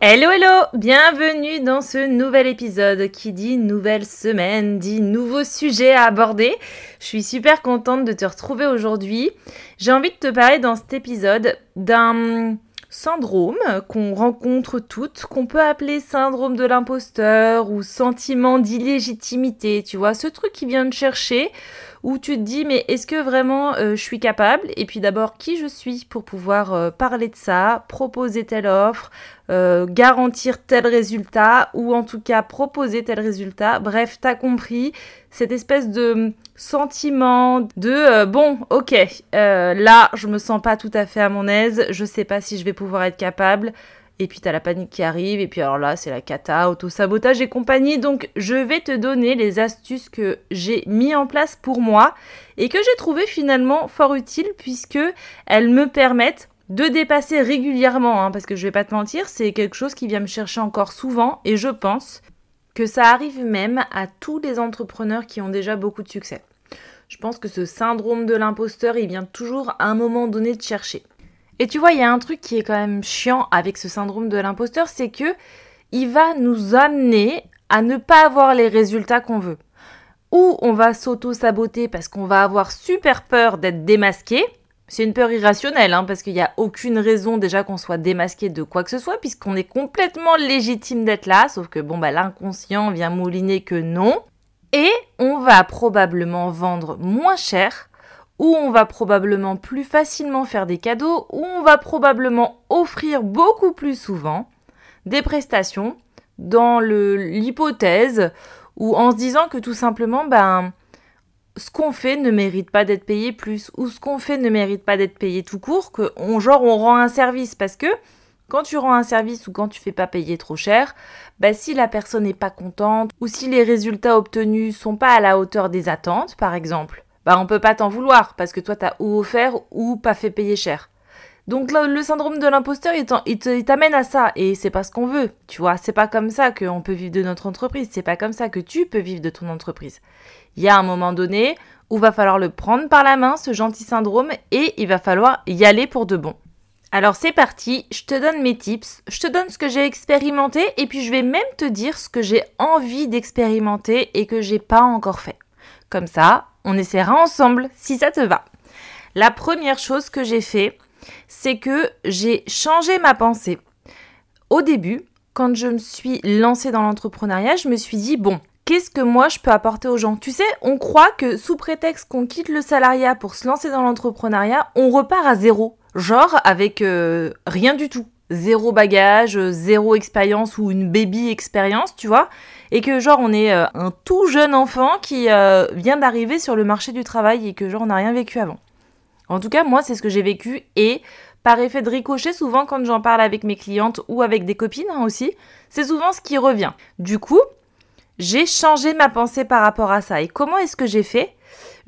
Hello hello, bienvenue dans ce nouvel épisode qui dit nouvelle semaine, dit nouveau sujet à aborder. Je suis super contente de te retrouver aujourd'hui. J'ai envie de te parler dans cet épisode d'un syndrome qu'on rencontre toutes, qu'on peut appeler syndrome de l'imposteur ou sentiment d'illégitimité, tu vois, ce truc qui vient de chercher où tu te dis mais est-ce que vraiment euh, je suis capable? Et puis d'abord qui je suis pour pouvoir euh, parler de ça, proposer telle offre, euh, garantir tel résultat ou en tout cas proposer tel résultat? Bref, t'as compris cette espèce de sentiment de bon, ok, là je me sens pas tout à fait à mon aise, je sais pas si je vais pouvoir être capable et puis t'as la panique qui arrive, et puis alors là c'est la cata, auto-sabotage et compagnie. Donc je vais te donner les astuces que j'ai mis en place pour moi et que j'ai trouvé finalement fort utiles puisque elles me permettent de dépasser régulièrement, hein, parce que je vais pas te mentir, c'est quelque chose qui vient me chercher encore souvent et je pense que ça arrive même à tous les entrepreneurs qui ont déjà beaucoup de succès. Je pense que ce syndrome de l'imposteur, il vient toujours à un moment donné de chercher. Et tu vois, il y a un truc qui est quand même chiant avec ce syndrome de l'imposteur, c'est que il va nous amener à ne pas avoir les résultats qu'on veut. Ou on va s'auto-saboter parce qu'on va avoir super peur d'être démasqué. C'est une peur irrationnelle, hein, parce qu'il n'y a aucune raison déjà qu'on soit démasqué de quoi que ce soit, puisqu'on est complètement légitime d'être là, sauf que bon, bah, l'inconscient vient mouliner que non. Et on va probablement vendre moins cher où on va probablement plus facilement faire des cadeaux, où on va probablement offrir beaucoup plus souvent des prestations dans l'hypothèse ou en se disant que tout simplement, ben, ce qu'on fait ne mérite pas d'être payé plus, ou ce qu'on fait ne mérite pas d'être payé tout court, que on, genre on rend un service, parce que quand tu rends un service ou quand tu fais pas payer trop cher, ben, si la personne n'est pas contente, ou si les résultats obtenus sont pas à la hauteur des attentes, par exemple, bah on peut pas t'en vouloir parce que toi t'as ou offert ou pas fait payer cher. Donc le syndrome de l'imposteur, il t'amène à ça et c'est pas ce qu'on veut, tu vois. C'est pas comme ça qu'on peut vivre de notre entreprise, c'est pas comme ça que tu peux vivre de ton entreprise. Il y a un moment donné où va falloir le prendre par la main, ce gentil syndrome, et il va falloir y aller pour de bon. Alors c'est parti, je te donne mes tips, je te donne ce que j'ai expérimenté et puis je vais même te dire ce que j'ai envie d'expérimenter et que j'ai pas encore fait. Comme ça, on essaiera ensemble si ça te va. La première chose que j'ai fait, c'est que j'ai changé ma pensée. Au début, quand je me suis lancée dans l'entrepreneuriat, je me suis dit, bon, qu'est-ce que moi je peux apporter aux gens? Tu sais, on croit que sous prétexte qu'on quitte le salariat pour se lancer dans l'entrepreneuriat, on repart à zéro. Genre avec euh, rien du tout. Zéro bagage, zéro expérience ou une baby expérience, tu vois et que genre on est euh, un tout jeune enfant qui euh, vient d'arriver sur le marché du travail et que genre on n'a rien vécu avant. En tout cas, moi c'est ce que j'ai vécu et par effet de ricochet, souvent quand j'en parle avec mes clientes ou avec des copines hein, aussi, c'est souvent ce qui revient. Du coup, j'ai changé ma pensée par rapport à ça. Et comment est-ce que j'ai fait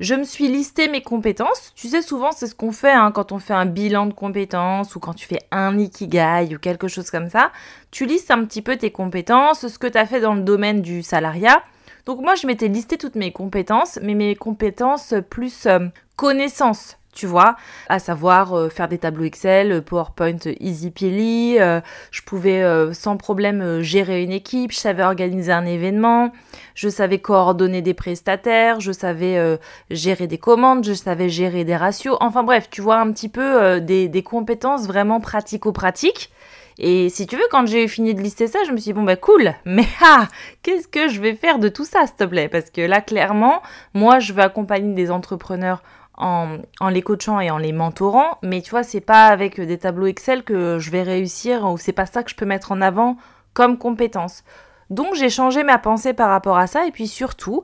je me suis listé mes compétences. Tu sais, souvent, c'est ce qu'on fait hein, quand on fait un bilan de compétences ou quand tu fais un ikigai ou quelque chose comme ça. Tu listes un petit peu tes compétences, ce que tu as fait dans le domaine du salariat. Donc moi, je m'étais listé toutes mes compétences, mais mes compétences plus euh, connaissances tu vois, à savoir euh, faire des tableaux Excel, euh, PowerPoint easy euh, je pouvais sans problème gérer une équipe, je savais organiser un événement, je savais coordonner des prestataires, je savais gérer des commandes, je savais gérer des ratios, enfin bref, tu vois un petit peu des, des compétences vraiment pratico-pratiques. Et si tu veux, quand j'ai fini de lister ça, je me suis dit, bon, bah cool, mais ah, qu'est-ce que je vais faire de tout ça, s'il te plaît? Parce que là, clairement, moi, je veux accompagner des entrepreneurs en, les coachant et en les mentorant, mais tu vois, c'est pas avec des tableaux Excel que je vais réussir, ou c'est pas ça que je peux mettre en avant comme compétence. Donc, j'ai changé ma pensée par rapport à ça, et puis surtout,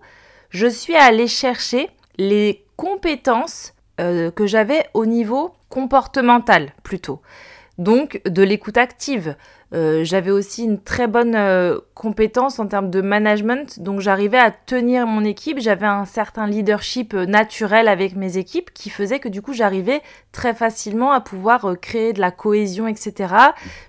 je suis allée chercher les compétences euh, que j'avais au niveau comportemental plutôt. Donc de l'écoute active. Euh, j'avais aussi une très bonne euh, compétence en termes de management, donc j'arrivais à tenir mon équipe, j'avais un certain leadership naturel avec mes équipes qui faisait que du coup j'arrivais très facilement à pouvoir créer de la cohésion, etc.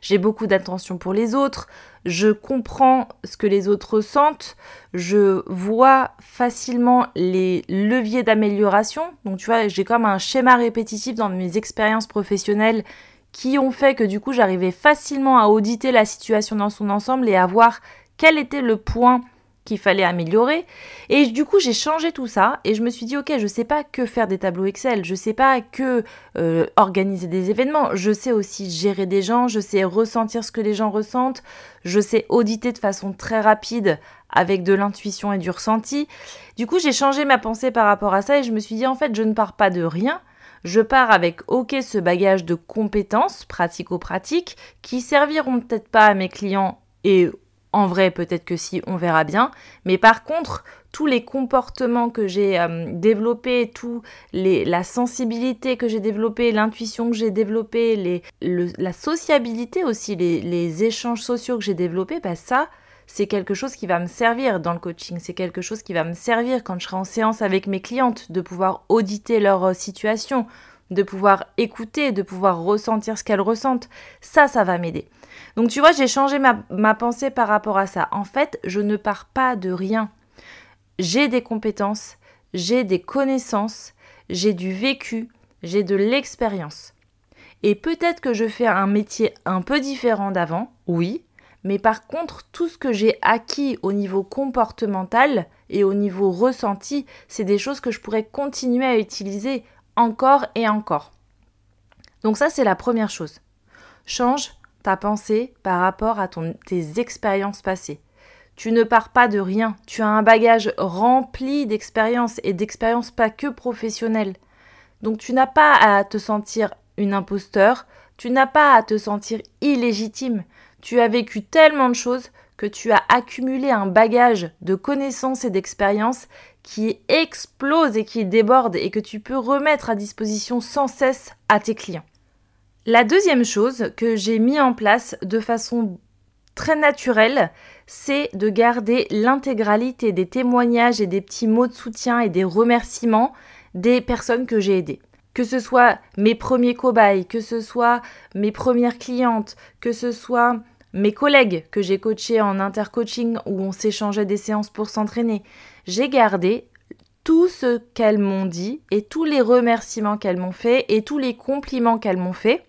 J'ai beaucoup d'attention pour les autres, je comprends ce que les autres ressentent, je vois facilement les leviers d'amélioration. Donc tu vois, j'ai comme un schéma répétitif dans mes expériences professionnelles qui ont fait que du coup j'arrivais facilement à auditer la situation dans son ensemble et à voir quel était le point qu'il fallait améliorer. Et du coup, j'ai changé tout ça et je me suis dit, ok, je sais pas que faire des tableaux Excel, je sais pas que euh, organiser des événements, je sais aussi gérer des gens, je sais ressentir ce que les gens ressentent, je sais auditer de façon très rapide avec de l'intuition et du ressenti. Du coup, j'ai changé ma pensée par rapport à ça et je me suis dit, en fait, je ne pars pas de rien. Je pars avec OK ce bagage de compétences pratico-pratiques qui serviront peut-être pas à mes clients et en vrai, peut-être que si, on verra bien. Mais par contre, tous les comportements que j'ai euh, développés, tout les, la sensibilité que j'ai développée, l'intuition que j'ai développée, la sociabilité aussi, les, les échanges sociaux que j'ai développés, bah ça, c'est quelque chose qui va me servir dans le coaching. C'est quelque chose qui va me servir quand je serai en séance avec mes clientes, de pouvoir auditer leur euh, situation, de pouvoir écouter, de pouvoir ressentir ce qu'elles ressentent. Ça, ça va m'aider. Donc tu vois, j'ai changé ma, pensée par rapport à ça. En fait, je ne pars pas de rien. J'ai des compétences, j'ai des connaissances, j'ai du vécu, j'ai de l'expérience. Et peut-être que je fais un métier un peu différent d'avant, oui, mais par contre, tout ce que j'ai acquis au niveau comportemental et au niveau ressenti, c'est des choses que je pourrais continuer à utiliser encore et encore. Donc ça, c'est la première chose. Change ta pensée par rapport à ton, tes expériences passées. Tu ne pars pas de rien, tu as un bagage rempli d'expériences et d'expériences pas que professionnelles. Donc tu n'as pas à te sentir une imposteur, tu n'as pas à te sentir illégitime. Tu as vécu tellement de choses que tu as accumulé un bagage de connaissances et d'expériences qui explose et qui déborde et que tu peux remettre à disposition sans cesse à tes clients. La deuxième chose que j'ai mis en place de façon très naturelle, c'est de garder l'intégralité des témoignages et des petits mots de soutien et des remerciements des personnes que j'ai aidées. Que ce soit mes premiers cobayes, que ce soit mes premières clientes, que ce soit mes collègues que j'ai coachés en intercoaching où on s'échangeait des séances pour s'entraîner. J'ai gardé tout ce qu'elles m'ont dit et tous les remerciements qu'elles m'ont fait et tous les compliments qu'elles m'ont fait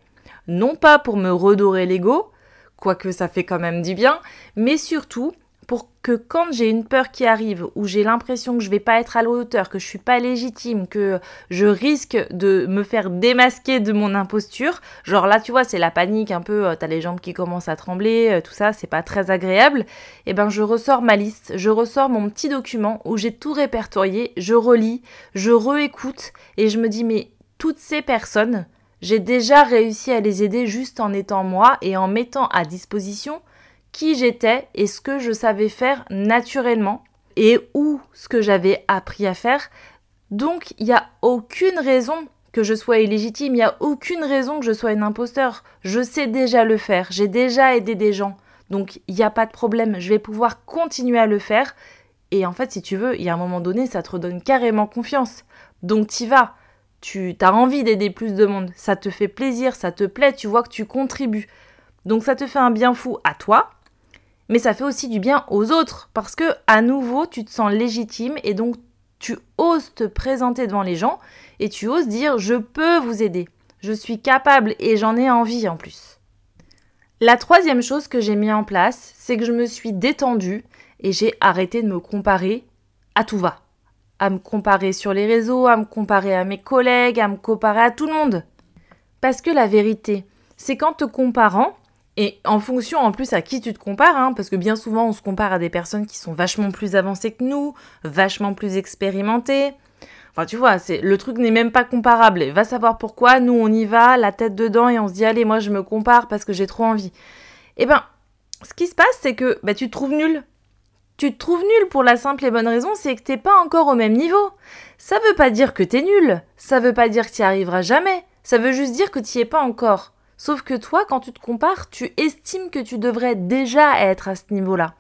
non pas pour me redorer l'ego, quoique ça fait quand même du bien, mais surtout pour que quand j'ai une peur qui arrive, ou j'ai l'impression que je vais pas être à la hauteur, que je suis pas légitime, que je risque de me faire démasquer de mon imposture, genre là tu vois c'est la panique un peu, euh, t'as les jambes qui commencent à trembler, euh, tout ça, c'est pas très agréable, et eh ben je ressors ma liste, je ressors mon petit document où j'ai tout répertorié, je relis, je réécoute, et je me dis mais toutes ces personnes, j'ai déjà réussi à les aider juste en étant moi et en mettant à disposition qui j'étais et ce que je savais faire naturellement et où ce que j'avais appris à faire. Donc il n'y a aucune raison que je sois illégitime, il n'y a aucune raison que je sois une imposteur. Je sais déjà le faire, j'ai déjà aidé des gens. Donc il n'y a pas de problème, je vais pouvoir continuer à le faire. Et en fait, si tu veux, il y a un moment donné, ça te redonne carrément confiance. Donc t'y vas tu as envie d'aider plus de monde, ça te fait plaisir, ça te plaît, tu vois que tu contribues. Donc ça te fait un bien fou à toi, mais ça fait aussi du bien aux autres parce que à nouveau, tu te sens légitime et donc tu oses te présenter devant les gens et tu oses dire je peux vous aider. Je suis capable et j'en ai envie en plus. La troisième chose que j'ai mis en place, c'est que je me suis détendue et j'ai arrêté de me comparer à tout va à me comparer sur les réseaux, à me comparer à mes collègues, à me comparer à tout le monde. Parce que la vérité, c'est qu'en te comparant, Et en fonction en plus à qui tu te compares, hein, parce que bien souvent on se compare à des personnes qui sont vachement plus avancées que nous, vachement plus expérimentées. Enfin tu vois, c'est le truc n'est même pas comparable. va savoir pourquoi, nous on y va, la tête dedans et on se dit allez moi je me compare parce que j'ai trop envie. Eh ben, ce qui se passe c'est que bah, tu te trouves nul. Tu te trouves nul pour la simple et bonne raison, c'est que t'es pas encore au même niveau. Ça veut pas dire que t'es nul, ça veut pas dire que t'y arriveras jamais, ça veut juste dire que t'y es pas encore. Sauf que toi, quand tu te compares, tu estimes que tu devrais déjà être à ce niveau-là.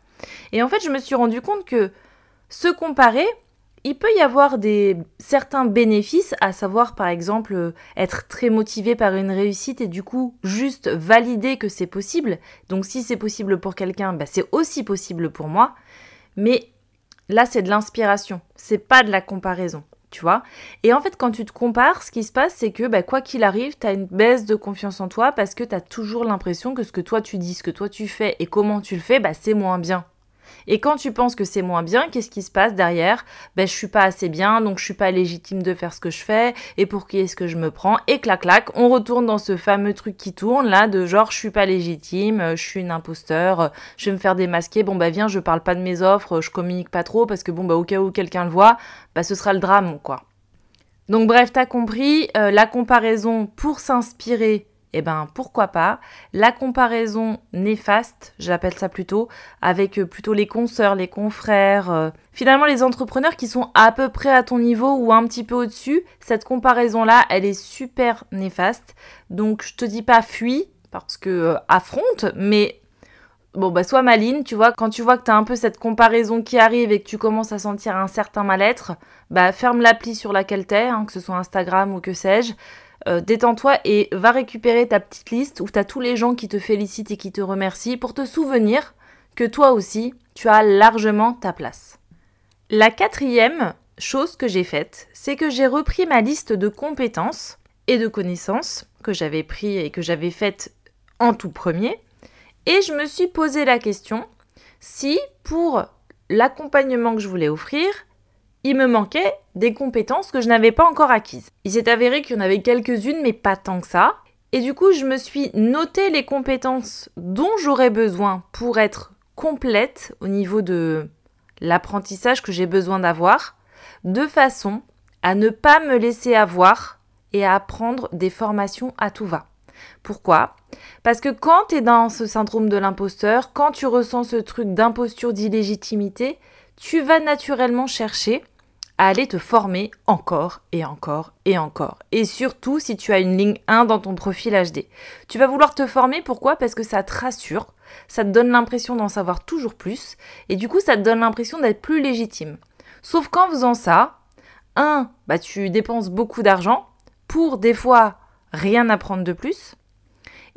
Et en fait, je me suis rendu compte que se comparer, il peut y avoir des certains bénéfices, à savoir par exemple être très motivé par une réussite et du coup juste valider que c'est possible. Donc si c'est possible pour quelqu'un, bah, c'est aussi possible pour moi. Mais là, c'est de l'inspiration, c'est pas de la comparaison tu vois. Et en fait, quand tu te compares, ce qui se passe, c'est que bah, quoi qu'il arrive, tu une baisse de confiance en toi parce que tu as toujours l'impression que ce que toi tu dis, ce que toi tu fais et comment tu le fais, bah, c'est moins bien. Et quand tu penses que c'est moins bien, qu'est-ce qui se passe derrière? Ben je suis pas assez bien, donc je suis pas légitime de faire ce que je fais, et pour qui est-ce que je me prends? Et clac clac, on retourne dans ce fameux truc qui tourne là de genre je suis pas légitime, je suis une imposteur, je vais me faire démasquer, bon bah viens, je parle pas de mes offres, je communique pas trop parce que bon bah au cas où quelqu'un le voit, bah ce sera le drame quoi. Donc bref, t'as compris, euh, la comparaison pour s'inspirer eh ben pourquoi pas. La comparaison néfaste, j'appelle ça plutôt, avec euh, plutôt les consoeurs, les confrères, euh, finalement les entrepreneurs qui sont à peu près à ton niveau ou un petit peu au-dessus, cette comparaison-là, elle est super néfaste. Donc je te dis pas fuis, parce que euh, affronte, mais bon bah sois maline, tu vois, quand tu vois que tu as un peu cette comparaison qui arrive et que tu commences à sentir un certain mal-être, bah ferme l'appli sur laquelle t'es, hein, que ce soit Instagram ou que sais-je. Euh, détends-toi et va récupérer ta petite liste où tu tous les gens qui te félicitent et qui te remercient pour te souvenir que toi aussi, tu as largement ta place. La quatrième chose que j'ai faite, c'est que j'ai repris ma liste de compétences et de connaissances que j'avais pris et que j'avais faites en tout premier, et je me suis posé la question si pour l'accompagnement que je voulais offrir, il me manquait des compétences que je n'avais pas encore acquises. Il s'est avéré qu'il y en avait quelques-unes, mais pas tant que ça. Et du coup, je me suis noté les compétences dont j'aurais besoin pour être complète au niveau de l'apprentissage que j'ai besoin d'avoir, de façon à ne pas me laisser avoir et à apprendre des formations à tout va. Pourquoi? Parce que quand tu es dans ce syndrome de l'imposteur, quand tu ressens ce truc d'imposture, d'illégitimité, tu vas naturellement chercher à aller te former encore et encore et encore. Et surtout si tu as une ligne 1 dans ton profil HD. Tu vas vouloir te former, pourquoi? Parce que ça te rassure, ça te donne l'impression d'en savoir toujours plus, et du coup ça te donne l'impression d'être plus légitime. Sauf qu'en faisant ça, 1, bah tu dépenses beaucoup d'argent pour des fois rien apprendre de plus,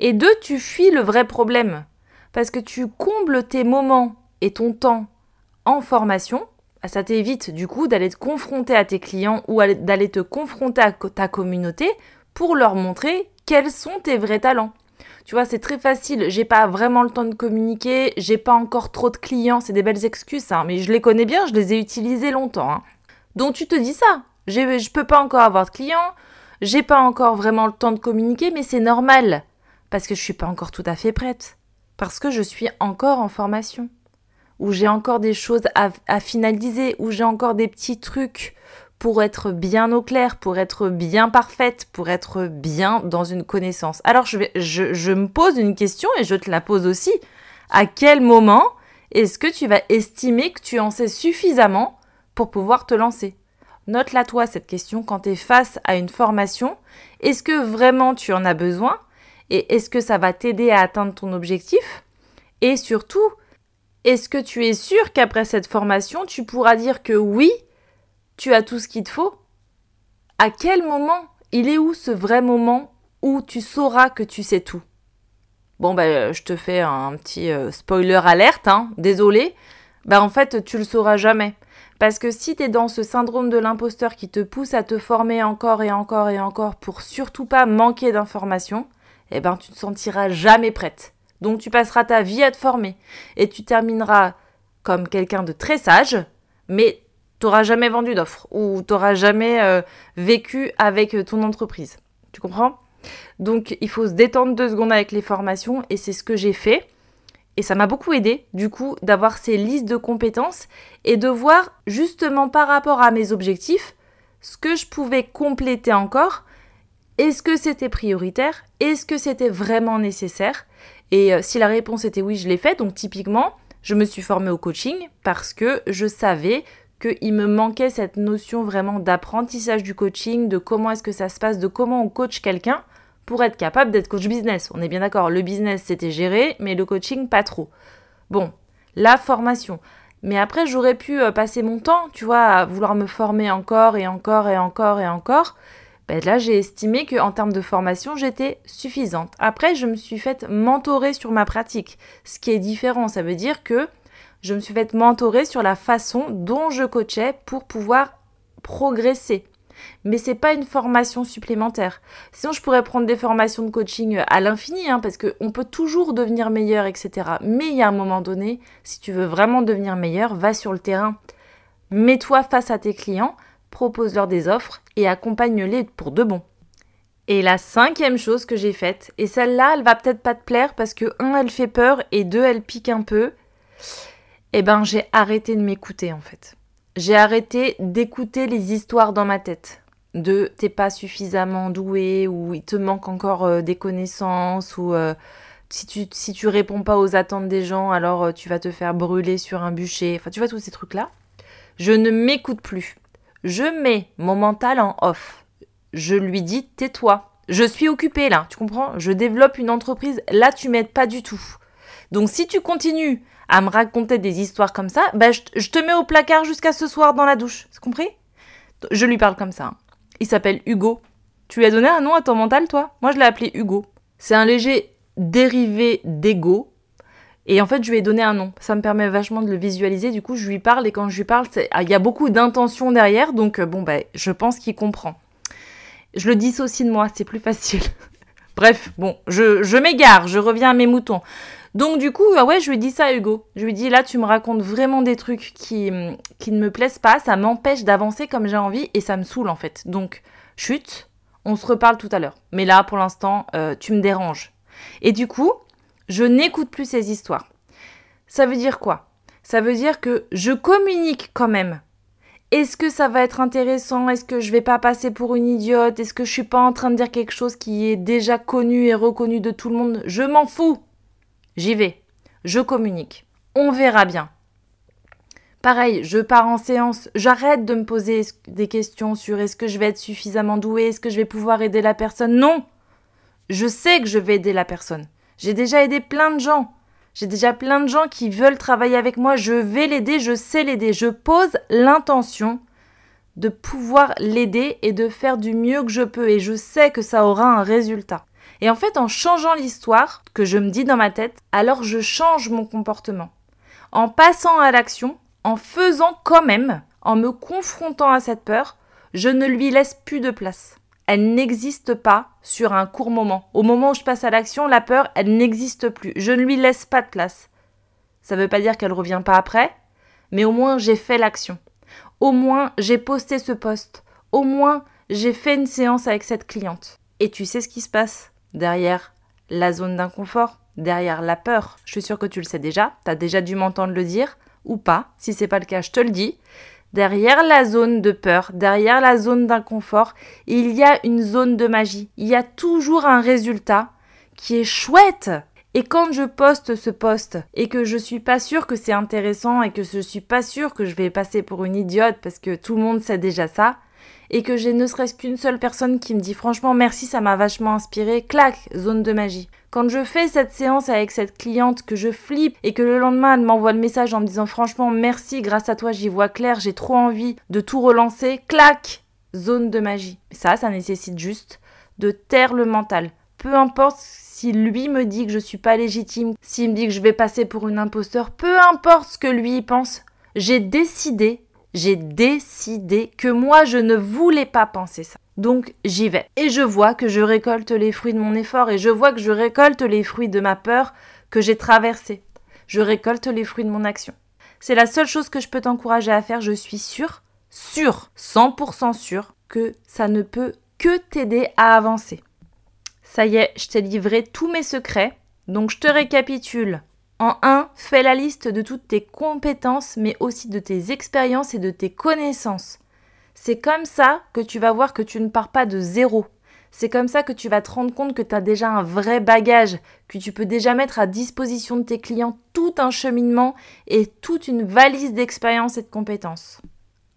et 2, tu fuis le vrai problème, parce que tu combles tes moments et ton temps en formation ça t'évite du coup d'aller te confronter à tes clients ou d'aller te confronter à ta communauté pour leur montrer quels sont tes vrais talents. Tu vois, c'est très facile. J'ai pas vraiment le temps de communiquer, j'ai pas encore trop de clients, c'est des belles excuses, hein, mais je les connais bien, je les ai utilisés longtemps. Hein. Donc tu te dis ça. Je peux pas encore avoir de clients, j'ai pas encore vraiment le temps de communiquer, mais c'est normal parce que je suis pas encore tout à fait prête, parce que je suis encore en formation où j'ai encore des choses à, finaliser, où j'ai encore des petits trucs pour être bien au clair, pour être bien parfaite, pour être bien dans une connaissance. Alors je, me pose une question et je te la pose aussi. À quel moment est-ce que tu vas estimer que tu en sais suffisamment pour pouvoir te lancer? Note-la toi cette question quand tu es face à une formation. Est-ce que vraiment tu en as besoin? Et est-ce que ça va t'aider à atteindre ton objectif? Et surtout, est-ce que tu es sûr qu'après cette formation, tu pourras dire que oui, tu as tout ce qu'il te faut? À quel moment? Il est où ce vrai moment où tu sauras que tu sais tout? Bon, ben, je te fais un petit euh, spoiler alerte, hein, désolé. Ben, en fait, tu le sauras jamais. Parce que si tu es dans ce syndrome de l'imposteur qui te pousse à te former encore et encore et encore pour surtout pas manquer d'informations, eh ben, tu ne te sentiras jamais prête. Donc tu passeras ta vie à te former et tu termineras comme quelqu'un de très sage, mais tu n'auras jamais vendu d'offres ou tu n'auras jamais euh, vécu avec ton entreprise. Tu comprends? Donc il faut se détendre deux secondes avec les formations et c'est ce que j'ai fait. Et ça m'a beaucoup aidé, du coup, d'avoir ces listes de compétences et de voir justement par rapport à mes objectifs ce que je pouvais compléter encore. Est-ce que c'était prioritaire? Est-ce que c'était vraiment nécessaire? Et euh, si la réponse était oui, je l'ai fait. Donc typiquement, je me suis formée au coaching parce que je savais qu'il me manquait cette notion vraiment d'apprentissage du coaching, de comment est-ce que ça se passe, de comment on coach quelqu'un pour être capable d'être coach business. On est bien d'accord, le business c'était géré, mais le coaching pas trop. Bon, la formation. Mais après, j'aurais pu euh, passer mon temps, tu vois, à vouloir me former encore et encore et encore et encore. Ben là, j'ai estimé qu'en termes de formation, j'étais suffisante. Après, je me suis faite mentorer sur ma pratique, ce qui est différent. Ça veut dire que je me suis faite mentorer sur la façon dont je coachais pour pouvoir progresser mais c'est pas une formation supplémentaire. Sinon, je pourrais prendre des formations de coaching à l'infini, hein, parce qu'on peut toujours devenir meilleur, etc. Mais il y a un moment donné, si tu veux vraiment devenir meilleur, va sur le terrain. Mets-toi face à tes clients, propose-leur des offres et accompagne-les pour de bon. Et la cinquième chose que j'ai faite, et celle-là, elle va peut-être pas te plaire parce que, un, elle fait peur et deux, elle pique un peu, eh ben, j'ai arrêté de m'écouter en fait. J'ai arrêté d'écouter les histoires dans ma tête. De t'es pas suffisamment doué ou il te manque encore euh, des connaissances ou euh, si tu si tu réponds pas aux attentes des gens alors euh, tu vas te faire brûler sur un bûcher. Enfin tu vois tous ces trucs là je ne m'écoute plus je mets mon mental en off je lui dis tais-toi je suis occupée là tu comprends? Je développe une entreprise là tu m'aides pas du tout donc si tu continues à me raconter des histoires comme ça, bah, je, te mets au placard jusqu'à ce soir dans la douche. C'est compris? Je lui parle comme ça. Hein. Il s'appelle Hugo. Tu lui as donné un nom à ton mental, toi? Moi, je l'ai appelé Hugo. C'est un léger dérivé d'ego. Et en fait, je lui ai donné un nom. Ça me permet vachement de le visualiser. Du coup, je lui parle et quand je lui parle, ah, il y a beaucoup d'intention derrière. Donc, euh, bon, bah, je pense qu'il comprend. Je le dissocie de moi, c'est plus facile. Bref, bon, je, je m'égare, je reviens à mes moutons. Donc du coup, ah ouais, je lui dis ça à Hugo. Je lui dis là, tu me racontes vraiment des trucs qui, qui ne me plaisent pas, ça m'empêche d'avancer comme j'ai envie et ça me saoule en fait. Donc, chute, on se reparle tout à l'heure. Mais là, pour l'instant, euh, tu me déranges. Et du coup, je n'écoute plus ces histoires. Ça veut dire quoi? Ça veut dire que je communique quand même. Est-ce que ça va être intéressant? Est-ce que je vais pas passer pour une idiote? Est-ce que je suis pas en train de dire quelque chose qui est déjà connu et reconnu de tout le monde? Je m'en fous. J'y vais. Je communique. On verra bien. Pareil, je pars en séance, j'arrête de me poser des questions sur est-ce que je vais être suffisamment doué, est-ce que je vais pouvoir aider la personne? Non Je sais que je vais aider la personne. J'ai déjà aidé plein de gens. J'ai déjà plein de gens qui veulent travailler avec moi. Je vais l'aider, je sais l'aider. Je pose l'intention de pouvoir l'aider et de faire du mieux que je peux. Et je sais que ça aura un résultat. Et en fait, en changeant l'histoire que je me dis dans ma tête, alors je change mon comportement. En passant à l'action, en faisant quand même, en me confrontant à cette peur, je ne lui laisse plus de place. Elle n'existe pas sur un court moment. Au moment où je passe à l'action, la peur, elle n'existe plus. Je ne lui laisse pas de place. Ça ne veut pas dire qu'elle ne revient pas après, mais au moins j'ai fait l'action. Au moins j'ai posté ce poste. Au moins j'ai fait une séance avec cette cliente. Et tu sais ce qui se passe derrière la zone d'inconfort, derrière la peur? Je suis sûre que tu le sais déjà, tu as déjà dû m'entendre le dire, ou pas. Si c'est pas le cas, je te le dis. Derrière la zone de peur, derrière la zone d'inconfort, il y a une zone de magie. Il y a toujours un résultat qui est chouette. Et quand je poste ce poste et que je suis pas sûre que c'est intéressant et que je suis pas sûre que je vais passer pour une idiote parce que tout le monde sait déjà ça, et que j'ai ne serait-ce qu'une seule personne qui me dit franchement merci, ça m'a vachement inspiré, clac, zone de magie. Quand je fais cette séance avec cette cliente, que je flippe et que le lendemain elle m'envoie le message en me disant franchement merci, grâce à toi j'y vois clair, j'ai trop envie de tout relancer, clac, zone de magie. Ça, ça nécessite juste de taire le mental. Peu importe si lui me dit que je suis pas légitime, s'il me dit que je vais passer pour une imposteur, peu importe ce que lui pense, j'ai décidé j'ai décidé que moi je ne voulais pas penser ça. Donc j'y vais. Et je vois que je récolte les fruits de mon effort et je vois que je récolte les fruits de ma peur que j'ai traversée. Je récolte les fruits de mon action. C'est la seule chose que je peux t'encourager à faire, je suis sûre, sûre, 100% sûre que ça ne peut que t'aider à avancer. Ça y est, je t'ai livré tous mes secrets. Donc je te récapitule. En 1, fais la liste de toutes tes compétences, mais aussi de tes expériences et de tes connaissances. C'est comme ça que tu vas voir que tu ne pars pas de zéro. C'est comme ça que tu vas te rendre compte que tu as déjà un vrai bagage, que tu peux déjà mettre à disposition de tes clients tout un cheminement et toute une valise d'expérience et de compétences.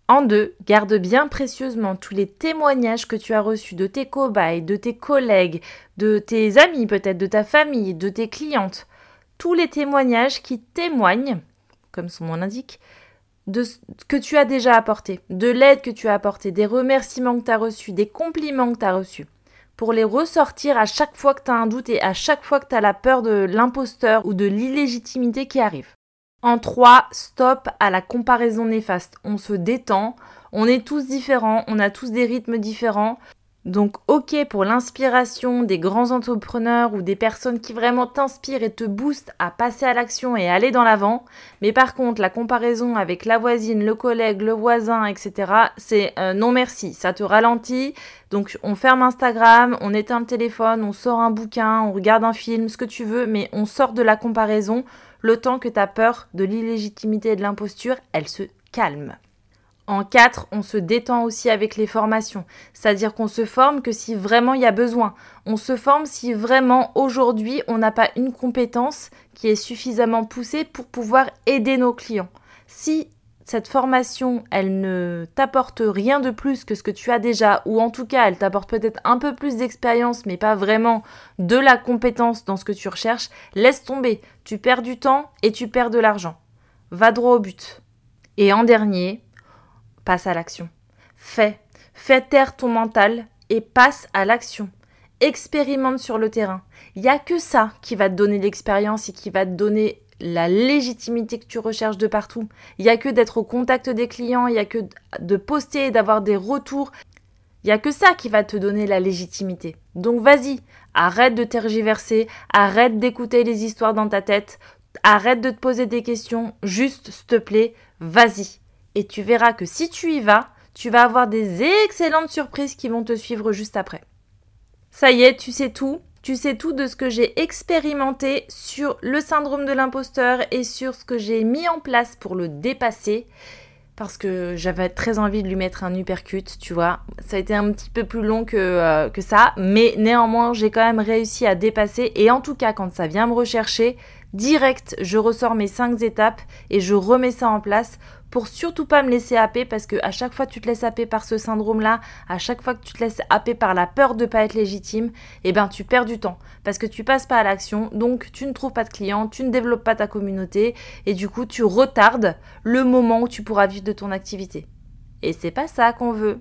En deux, garde bien précieusement tous les témoignages que tu as reçus de tes cobayes, de tes collègues, de tes amis peut-être, de ta famille, de tes clientes. Tous les témoignages qui témoignent, comme son nom l'indique, de ce que tu as déjà apporté, de l'aide que tu as apportée, des remerciements que tu as reçus, des compliments que tu as reçus, pour les ressortir à chaque fois que tu as un doute et à chaque fois que tu as la peur de l'imposteur ou de l'illégitimité qui arrive. En 3, stop à la comparaison néfaste. On se détend, on est tous différents, on a tous des rythmes différents. Donc ok pour l'inspiration des grands entrepreneurs ou des personnes qui vraiment t'inspirent et te boostent à passer à l'action et aller dans l'avant. Mais par contre, la comparaison avec la voisine, le collègue, le voisin, etc., c'est euh, non merci, ça te ralentit. Donc on ferme Instagram, on éteint le téléphone, on sort un bouquin, on regarde un film, ce que tu veux, mais on sort de la comparaison le temps que ta peur de l'illégitimité et de l'imposture, elle se calme. En 4, on se détend aussi avec les formations, c'est-à-dire qu'on se forme que si vraiment il y a besoin. On se forme si vraiment aujourd'hui on n'a pas une compétence qui est suffisamment poussée pour pouvoir aider nos clients. Si cette formation, elle ne t'apporte rien de plus que ce que tu as déjà, ou en tout cas, elle t'apporte peut-être un peu plus d'expérience, mais pas vraiment de la compétence dans ce que tu recherches, laisse tomber. Tu perds du temps et tu perds de l'argent. Va droit au but. Et en dernier, passe à l'action. Fais. Fais taire ton mental et passe à l'action. Expérimente sur le terrain. Il n'y a que ça qui va te donner l'expérience et qui va te donner la légitimité que tu recherches de partout. Il n'y a que d'être au contact des clients, il n'y a que de poster et d'avoir des retours. Il n'y a que ça qui va te donner la légitimité. Donc vas-y, arrête de tergiverser, arrête d'écouter les histoires dans ta tête, arrête de te poser des questions, juste, s'il te plaît, vas-y. Et tu verras que si tu y vas, tu vas avoir des excellentes surprises qui vont te suivre juste après. Ça y est, tu sais tout, tu sais tout de ce que j'ai expérimenté sur le syndrome de l'imposteur et sur ce que j'ai mis en place pour le dépasser. Parce que j'avais très envie de lui mettre un uppercut, tu vois. Ça a été un petit peu plus long que, euh, que ça, mais néanmoins, j'ai quand même réussi à dépasser. Et en tout cas, quand ça vient me rechercher, direct, je ressors mes 5 étapes et je remets ça en place pour surtout pas me laisser happer parce que à chaque fois que tu te laisses happer par ce syndrome-là, à chaque fois que tu te laisses happer par la peur de pas être légitime, eh ben tu perds du temps parce que tu passes pas à l'action, donc tu ne trouves pas de clients, tu ne développes pas ta communauté et du coup tu retardes le moment où tu pourras vivre de ton activité. Et c'est pas ça qu'on veut.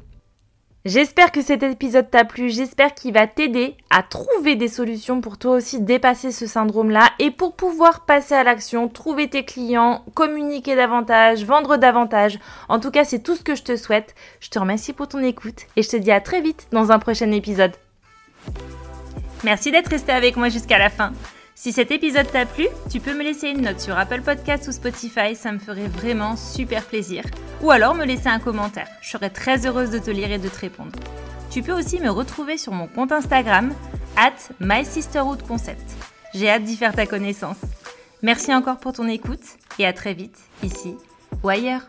J'espère que cet épisode t'a plu, j'espère qu'il va t'aider à trouver des solutions pour toi aussi dépasser ce syndrome-là et pour pouvoir passer à l'action, trouver tes clients, communiquer davantage, vendre davantage. En tout cas, c'est tout ce que je te souhaite. Je te remercie pour ton écoute et je te dis à très vite dans un prochain épisode. Merci d'être resté avec moi jusqu'à la fin. Si cet épisode t'a plu, tu peux me laisser une note sur Apple Podcast ou Spotify, ça me ferait vraiment super plaisir. Ou alors me laisser un commentaire, je serais très heureuse de te lire et de te répondre. Tu peux aussi me retrouver sur mon compte Instagram, at MySisterhoodConcept. J'ai hâte d'y faire ta connaissance. Merci encore pour ton écoute et à très vite, ici ou ailleurs.